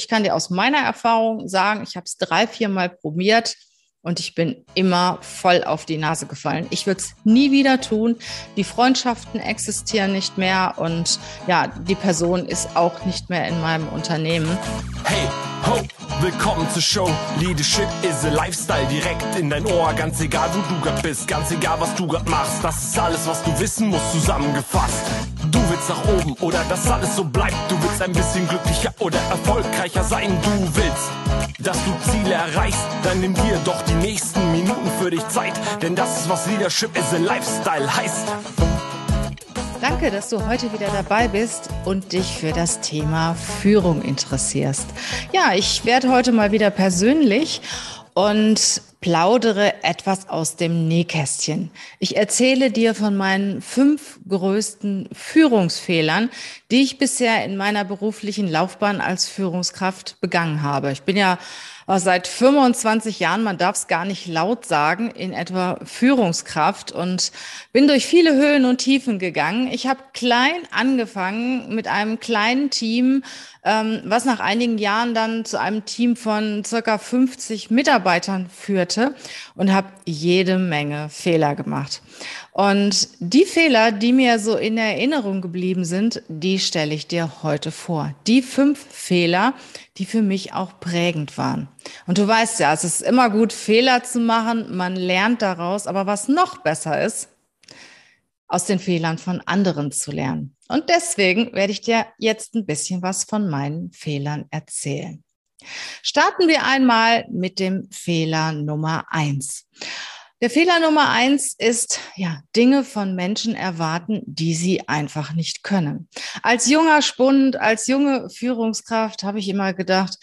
ich kann dir aus meiner Erfahrung sagen, ich habe es drei, vier Mal probiert und ich bin immer voll auf die Nase gefallen. Ich würde es nie wieder tun. Die Freundschaften existieren nicht mehr und ja, die Person ist auch nicht mehr in meinem Unternehmen. Hey, ho, willkommen zur Show. Leadership is a Lifestyle direkt in dein Ohr. Ganz egal, wo du grad bist, ganz egal, was du grad machst. Das ist alles, was du wissen musst, zusammengefasst. Willst nach oben oder dass alles so bleibt. Du willst ein bisschen glücklicher oder erfolgreicher sein. Du willst, dass du Ziele erreichst. Dann nimm dir doch die nächsten Minuten für dich Zeit. Denn das ist, was Leadership is a Lifestyle heißt. Danke, dass du heute wieder dabei bist und dich für das Thema Führung interessierst. Ja, ich werde heute mal wieder persönlich und plaudere etwas aus dem Nähkästchen. Ich erzähle dir von meinen fünf größten Führungsfehlern, die ich bisher in meiner beruflichen Laufbahn als Führungskraft begangen habe. Ich bin ja seit 25 Jahren, man darf es gar nicht laut sagen, in etwa Führungskraft und bin durch viele Höhen und Tiefen gegangen. Ich habe klein angefangen mit einem kleinen Team, ähm, was nach einigen Jahren dann zu einem Team von circa 50 Mitarbeitern führte und habe jede Menge Fehler gemacht. Und die Fehler, die mir so in Erinnerung geblieben sind, die stelle ich dir heute vor. Die fünf Fehler, die für mich auch prägend waren. Und du weißt ja, es ist immer gut, Fehler zu machen, man lernt daraus, aber was noch besser ist, aus den Fehlern von anderen zu lernen. Und deswegen werde ich dir jetzt ein bisschen was von meinen Fehlern erzählen. Starten wir einmal mit dem Fehler Nummer eins. Der Fehler Nummer eins ist, ja, Dinge von Menschen erwarten, die sie einfach nicht können. Als junger Spund, als junge Führungskraft habe ich immer gedacht,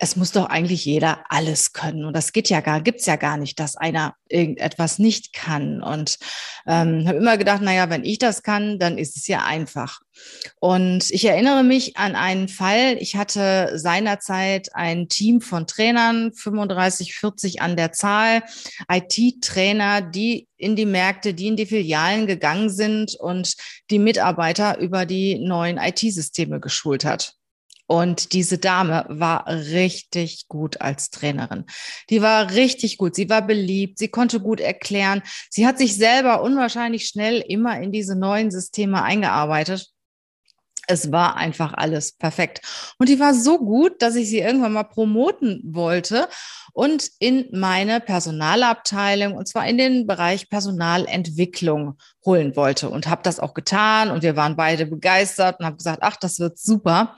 es muss doch eigentlich jeder alles können. Und das geht ja gar, gibt's ja gar nicht, dass einer irgendetwas nicht kann. Und ähm, habe immer gedacht, na ja, wenn ich das kann, dann ist es ja einfach. Und ich erinnere mich an einen Fall. Ich hatte seinerzeit ein Team von Trainern, 35, 40 an der Zahl, IT-Trainer, die in die Märkte, die in die Filialen gegangen sind und die Mitarbeiter über die neuen IT-Systeme geschult hat. Und diese Dame war richtig gut als Trainerin. Die war richtig gut. Sie war beliebt. Sie konnte gut erklären. Sie hat sich selber unwahrscheinlich schnell immer in diese neuen Systeme eingearbeitet. Es war einfach alles perfekt. Und die war so gut, dass ich sie irgendwann mal promoten wollte und in meine Personalabteilung, und zwar in den Bereich Personalentwicklung holen wollte und habe das auch getan und wir waren beide begeistert und habe gesagt, ach, das wird super.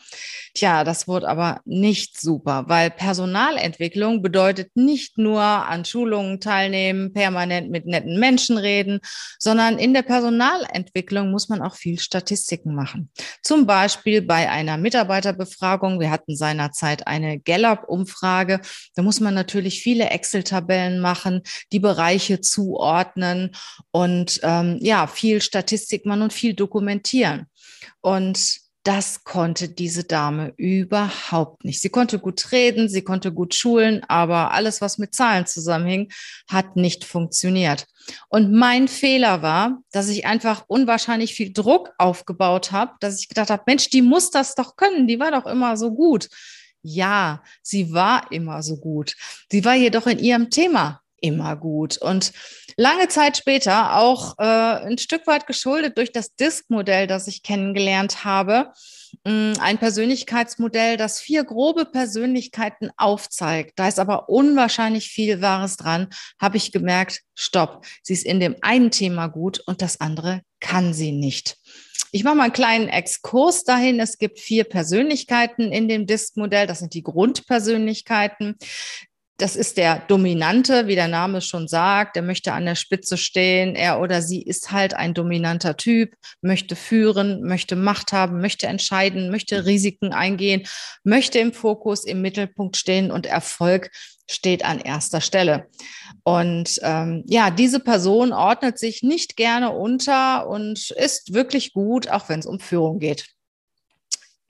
Tja, das wurde aber nicht super, weil Personalentwicklung bedeutet nicht nur an Schulungen teilnehmen, permanent mit netten Menschen reden, sondern in der Personalentwicklung muss man auch viel Statistiken machen. Zum Beispiel bei einer Mitarbeiterbefragung. Wir hatten seinerzeit eine Gallup-Umfrage. Da muss man natürlich viele Excel-Tabellen machen, die Bereiche zuordnen und ähm, ja, viel Statistik machen und viel dokumentieren. Und das konnte diese Dame überhaupt nicht. Sie konnte gut reden, sie konnte gut schulen, aber alles, was mit Zahlen zusammenhing, hat nicht funktioniert. Und mein Fehler war, dass ich einfach unwahrscheinlich viel Druck aufgebaut habe, dass ich gedacht habe, Mensch, die muss das doch können, die war doch immer so gut. Ja, sie war immer so gut. Sie war jedoch in ihrem Thema immer gut. Und lange Zeit später, auch äh, ein Stück weit geschuldet durch das Disk-Modell, das ich kennengelernt habe, mm, ein Persönlichkeitsmodell, das vier grobe Persönlichkeiten aufzeigt. Da ist aber unwahrscheinlich viel Wahres dran, habe ich gemerkt, stopp, sie ist in dem einen Thema gut und das andere kann sie nicht. Ich mache mal einen kleinen Exkurs dahin. Es gibt vier Persönlichkeiten in dem Disk-Modell. Das sind die Grundpersönlichkeiten. Das ist der Dominante, wie der Name schon sagt. Der möchte an der Spitze stehen. Er oder sie ist halt ein dominanter Typ, möchte führen, möchte Macht haben, möchte entscheiden, möchte Risiken eingehen, möchte im Fokus, im Mittelpunkt stehen und Erfolg steht an erster Stelle. Und ähm, ja, diese Person ordnet sich nicht gerne unter und ist wirklich gut, auch wenn es um Führung geht.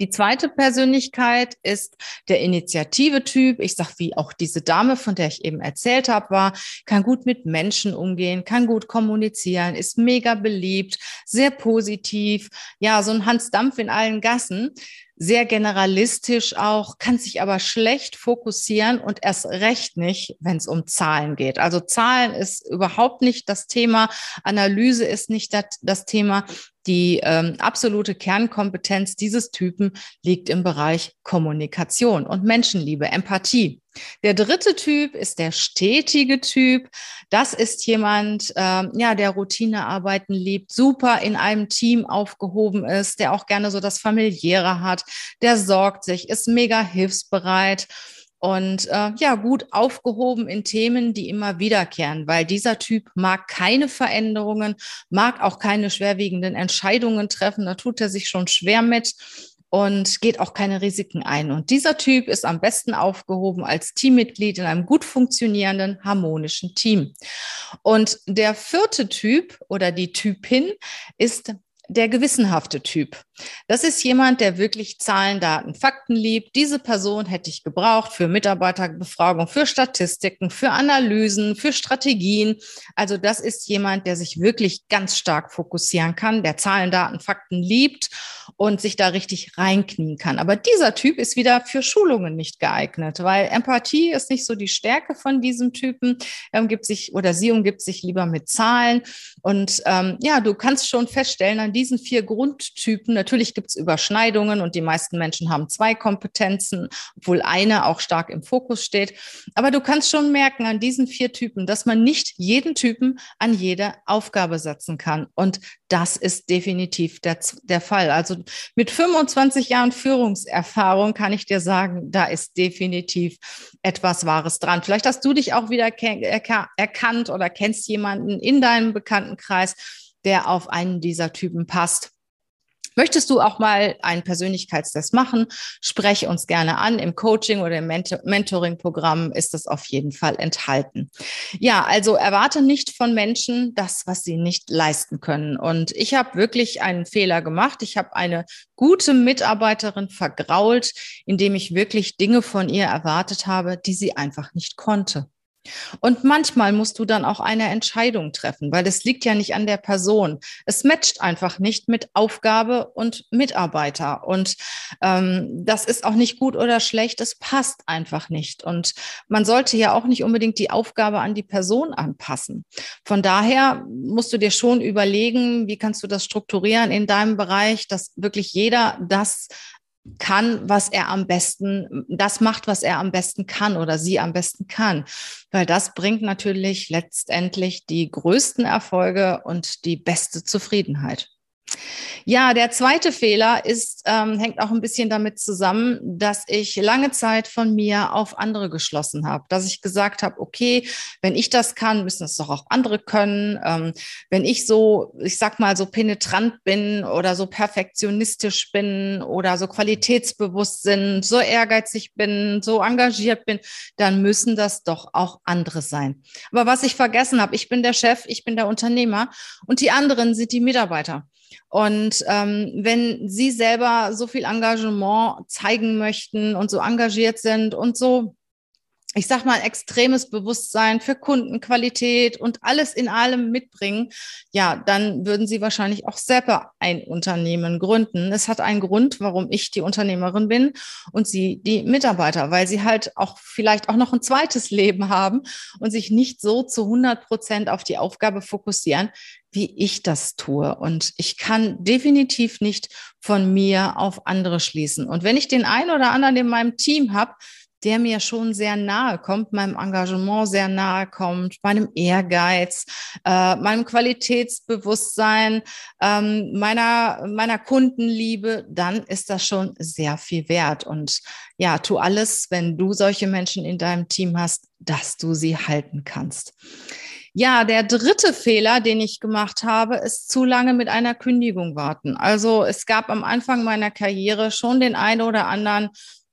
Die zweite Persönlichkeit ist der Initiative-Typ. Ich sag, wie auch diese Dame, von der ich eben erzählt habe, war, kann gut mit Menschen umgehen, kann gut kommunizieren, ist mega beliebt, sehr positiv. Ja, so ein Hans Dampf in allen Gassen. sehr generalistisch auch, kann sich aber schlecht fokussieren und erst recht nicht, wenn es um Zahlen geht. Also Zahlen ist überhaupt nicht das Thema, Analyse ist nicht das, das Thema. Die ähm, absolute Kernkompetenz dieses Typen liegt im Bereich Kommunikation und Menschenliebe, Empathie. Der dritte Typ ist der stetige Typ. Das ist jemand, ähm, ja, der Routinearbeiten liebt, super in einem Team aufgehoben ist, der auch gerne so das familiäre hat, der sorgt sich, ist mega hilfsbereit und äh, ja, gut aufgehoben in Themen, die immer wiederkehren, weil dieser Typ mag keine Veränderungen, mag auch keine schwerwiegenden Entscheidungen treffen, da tut er sich schon schwer mit und geht auch keine Risiken ein. Und dieser Typ ist am besten aufgehoben als Teammitglied in einem gut funktionierenden, harmonischen Team. Und der vierte Typ oder die Typin ist der gewissenhafte Typ. Das ist jemand, der wirklich Zahlen, Daten, Fakten liebt. Diese Person hätte ich gebraucht für Mitarbeiterbefragung, für Statistiken, für Analysen, für Strategien. Also das ist jemand, der sich wirklich ganz stark fokussieren kann, der Zahlen, Daten, Fakten liebt und sich da richtig reinknien kann. Aber dieser Typ ist wieder für Schulungen nicht geeignet, weil Empathie ist nicht so die Stärke von diesem Typen. Er umgibt sich oder sie umgibt sich lieber mit Zahlen. Und ähm, ja, du kannst schon feststellen, an diesen vier Grundtypen, natürlich gibt es Überschneidungen und die meisten Menschen haben zwei Kompetenzen, obwohl eine auch stark im Fokus steht. Aber du kannst schon merken an diesen vier Typen, dass man nicht jeden Typen an jede Aufgabe setzen kann. Und das ist definitiv der, der Fall. Also mit 25 Jahren Führungserfahrung kann ich dir sagen, da ist definitiv etwas Wahres dran. Vielleicht hast du dich auch wieder erkannt oder kennst jemanden in deinem Bekanntenkreis, der auf einen dieser Typen passt. Möchtest du auch mal einen Persönlichkeitstest machen? Spreche uns gerne an. Im Coaching oder im Mentoring-Programm ist das auf jeden Fall enthalten. Ja, also erwarte nicht von Menschen das, was sie nicht leisten können. Und ich habe wirklich einen Fehler gemacht. Ich habe eine gute Mitarbeiterin vergrault, indem ich wirklich Dinge von ihr erwartet habe, die sie einfach nicht konnte. Und manchmal musst du dann auch eine Entscheidung treffen, weil es liegt ja nicht an der Person. Es matcht einfach nicht mit Aufgabe und Mitarbeiter. Und ähm, das ist auch nicht gut oder schlecht, es passt einfach nicht. Und man sollte ja auch nicht unbedingt die Aufgabe an die Person anpassen. Von daher musst du dir schon überlegen, wie kannst du das strukturieren in deinem Bereich, dass wirklich jeder das kann, was er am besten, das macht, was er am besten kann oder sie am besten kann. Weil das bringt natürlich letztendlich die größten Erfolge und die beste Zufriedenheit. Ja, der zweite Fehler ist, ähm, hängt auch ein bisschen damit zusammen, dass ich lange Zeit von mir auf andere geschlossen habe. Dass ich gesagt habe, okay, wenn ich das kann, müssen es doch auch andere können. Ähm, wenn ich so, ich sag mal, so penetrant bin oder so perfektionistisch bin oder so qualitätsbewusst sind, so ehrgeizig bin, so engagiert bin, dann müssen das doch auch andere sein. Aber was ich vergessen habe, ich bin der Chef, ich bin der Unternehmer und die anderen sind die Mitarbeiter. Und ähm, wenn Sie selber so viel Engagement zeigen möchten und so engagiert sind und so, ich sag mal, extremes Bewusstsein für Kundenqualität und alles in allem mitbringen, ja, dann würden Sie wahrscheinlich auch selber ein Unternehmen gründen. Es hat einen Grund, warum ich die Unternehmerin bin und Sie die Mitarbeiter, weil Sie halt auch vielleicht auch noch ein zweites Leben haben und sich nicht so zu 100 Prozent auf die Aufgabe fokussieren, wie ich das tue. Und ich kann definitiv nicht von mir auf andere schließen. Und wenn ich den einen oder anderen in meinem Team habe, der mir schon sehr nahe kommt, meinem Engagement sehr nahe kommt, meinem Ehrgeiz, äh, meinem Qualitätsbewusstsein, ähm, meiner, meiner Kundenliebe, dann ist das schon sehr viel wert. Und ja, tu alles, wenn du solche Menschen in deinem Team hast, dass du sie halten kannst. Ja, der dritte Fehler, den ich gemacht habe, ist zu lange mit einer Kündigung warten. Also es gab am Anfang meiner Karriere schon den einen oder anderen,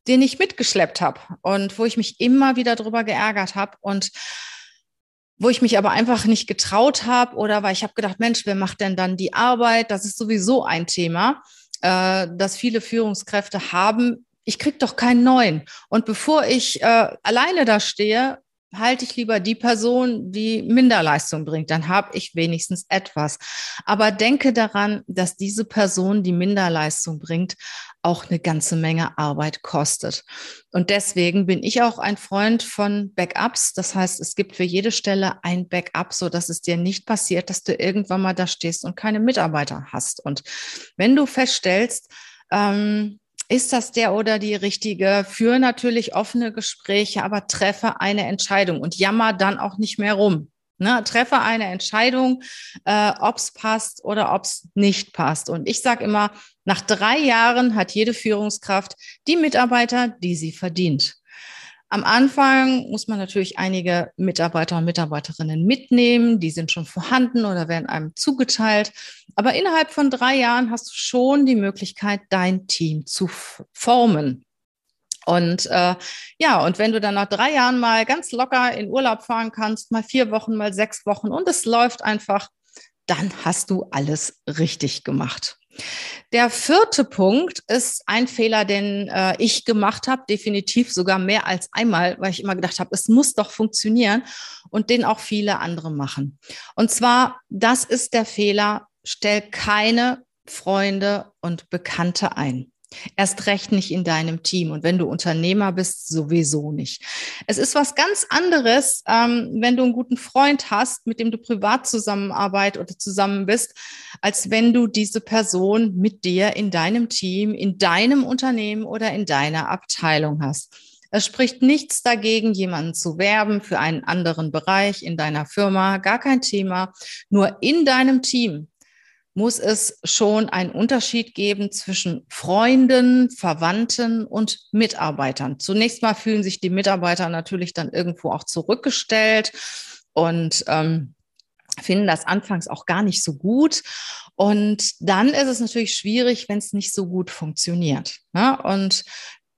den ich mitgeschleppt habe und wo ich mich immer wieder drüber geärgert habe und wo ich mich aber einfach nicht getraut habe oder weil ich habe gedacht, Mensch, wer macht denn dann die Arbeit? Das ist sowieso ein Thema, äh, das viele Führungskräfte haben. Ich krieg doch keinen neuen. Und bevor ich äh, alleine da stehe, halte ich lieber die Person, die Minderleistung bringt. Dann habe ich wenigstens etwas. Aber denke daran, dass diese Person, die Minderleistung bringt, auch eine ganze Menge Arbeit kostet. Und deswegen bin ich auch ein Freund von Backups. Das heißt, es gibt für jede Stelle ein Backup, so dass es dir nicht passiert, dass du irgendwann mal da stehst und keine Mitarbeiter hast. Und wenn du feststellst, ähm, ist das der oder die richtige? Führe natürlich offene Gespräche, aber treffe eine Entscheidung und jammer dann auch nicht mehr rum. Ne, treffe eine Entscheidung, äh, ob es passt oder ob es nicht passt. Und ich sage immer, nach drei Jahren hat jede Führungskraft die Mitarbeiter, die sie verdient. Am Anfang muss man natürlich einige Mitarbeiter und Mitarbeiterinnen mitnehmen. Die sind schon vorhanden oder werden einem zugeteilt. Aber innerhalb von drei Jahren hast du schon die Möglichkeit, dein Team zu formen. Und äh, ja, und wenn du dann nach drei Jahren mal ganz locker in Urlaub fahren kannst, mal vier Wochen, mal sechs Wochen und es läuft einfach, dann hast du alles richtig gemacht. Der vierte Punkt ist ein Fehler, den äh, ich gemacht habe, definitiv sogar mehr als einmal, weil ich immer gedacht habe, es muss doch funktionieren und den auch viele andere machen. Und zwar, das ist der Fehler, stell keine Freunde und Bekannte ein. Erst recht nicht in deinem Team. Und wenn du Unternehmer bist, sowieso nicht. Es ist was ganz anderes, ähm, wenn du einen guten Freund hast, mit dem du privat zusammenarbeitest oder zusammen bist, als wenn du diese Person mit dir in deinem Team, in deinem Unternehmen oder in deiner Abteilung hast. Es spricht nichts dagegen, jemanden zu werben für einen anderen Bereich in deiner Firma, gar kein Thema. Nur in deinem Team muss es schon einen Unterschied geben zwischen Freunden, Verwandten und Mitarbeitern. Zunächst mal fühlen sich die Mitarbeiter natürlich dann irgendwo auch zurückgestellt und ähm, finden das anfangs auch gar nicht so gut. Und dann ist es natürlich schwierig, wenn es nicht so gut funktioniert. Ne? Und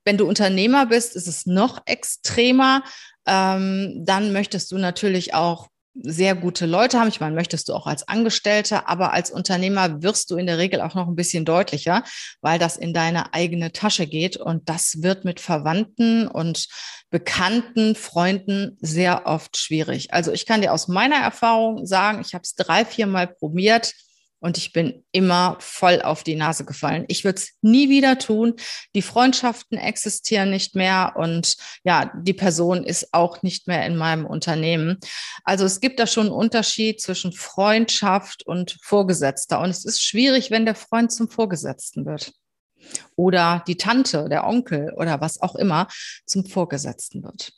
wenn du Unternehmer bist, ist es noch extremer. Ähm, dann möchtest du natürlich auch sehr gute Leute haben. Ich meine, möchtest du auch als Angestellter, aber als Unternehmer wirst du in der Regel auch noch ein bisschen deutlicher, weil das in deine eigene Tasche geht. Und das wird mit Verwandten und Bekannten, Freunden sehr oft schwierig. Also ich kann dir aus meiner Erfahrung sagen, ich habe es drei, vier Mal probiert und ich bin immer voll auf die Nase gefallen. Ich würde es nie wieder tun. Die Freundschaften existieren nicht mehr und ja, die Person ist auch nicht mehr in meinem Unternehmen. Also es gibt da schon einen Unterschied zwischen Freundschaft und Vorgesetzter. Und es ist schwierig, wenn der Freund zum Vorgesetzten wird. Oder die Tante, der Onkel oder was auch immer zum Vorgesetzten wird.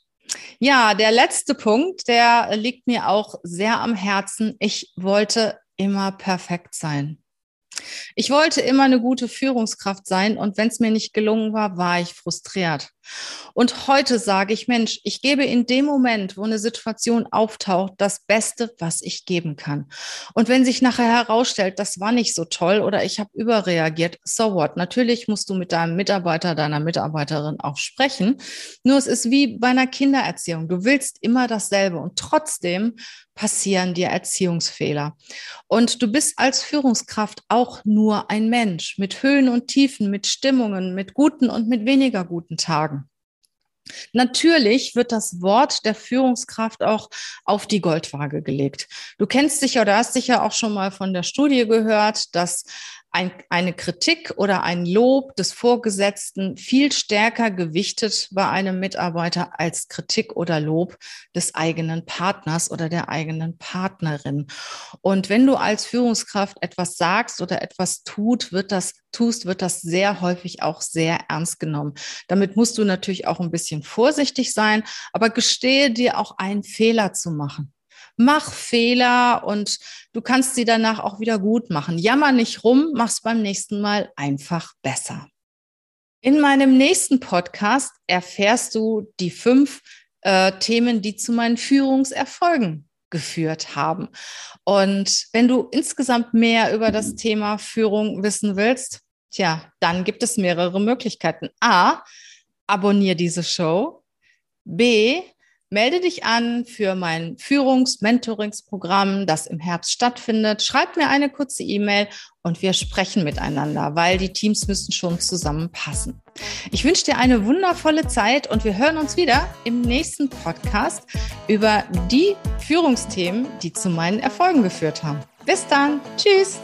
Ja, der letzte Punkt, der liegt mir auch sehr am Herzen. Ich wollte immer perfekt sein. Ich wollte immer eine gute Führungskraft sein und wenn es mir nicht gelungen war, war ich frustriert. Und heute sage ich, Mensch, ich gebe in dem Moment, wo eine Situation auftaucht, das Beste, was ich geben kann. Und wenn sich nachher herausstellt, das war nicht so toll oder ich habe überreagiert, so what? Natürlich musst du mit deinem Mitarbeiter, deiner Mitarbeiterin auch sprechen. Nur es ist wie bei einer Kindererziehung. Du willst immer dasselbe und trotzdem passieren dir Erziehungsfehler. Und du bist als Führungskraft auch nur ein Mensch mit Höhen und Tiefen, mit Stimmungen, mit guten und mit weniger guten Tagen. Natürlich wird das Wort der Führungskraft auch auf die Goldwaage gelegt. Du kennst sicher oder hast sicher auch schon mal von der Studie gehört, dass ein, eine Kritik oder ein Lob des Vorgesetzten viel stärker gewichtet bei einem Mitarbeiter als Kritik oder Lob des eigenen Partners oder der eigenen Partnerin. Und wenn du als Führungskraft etwas sagst oder etwas tut, wird das, tust, wird das sehr häufig auch sehr ernst genommen. Damit musst du natürlich auch ein bisschen vorsichtig sein, aber gestehe dir auch einen Fehler zu machen mach Fehler und du kannst sie danach auch wieder gut machen. Jammer nicht rum, mach's beim nächsten Mal einfach besser. In meinem nächsten Podcast erfährst du die fünf äh, Themen, die zu meinen Führungserfolgen geführt haben. Und wenn du insgesamt mehr über das Thema Führung wissen willst, tja, dann gibt es mehrere Möglichkeiten. A, abonniere diese Show. B, Melde dich an für mein Führungs-Mentoringsprogramm, das im Herbst stattfindet. Schreib mir eine kurze E-Mail und wir sprechen miteinander, weil die Teams müssen schon zusammenpassen. Ich wünsche dir eine wundervolle Zeit und wir hören uns wieder im nächsten Podcast über die Führungsthemen, die zu meinen Erfolgen geführt haben. Bis dann. Tschüss.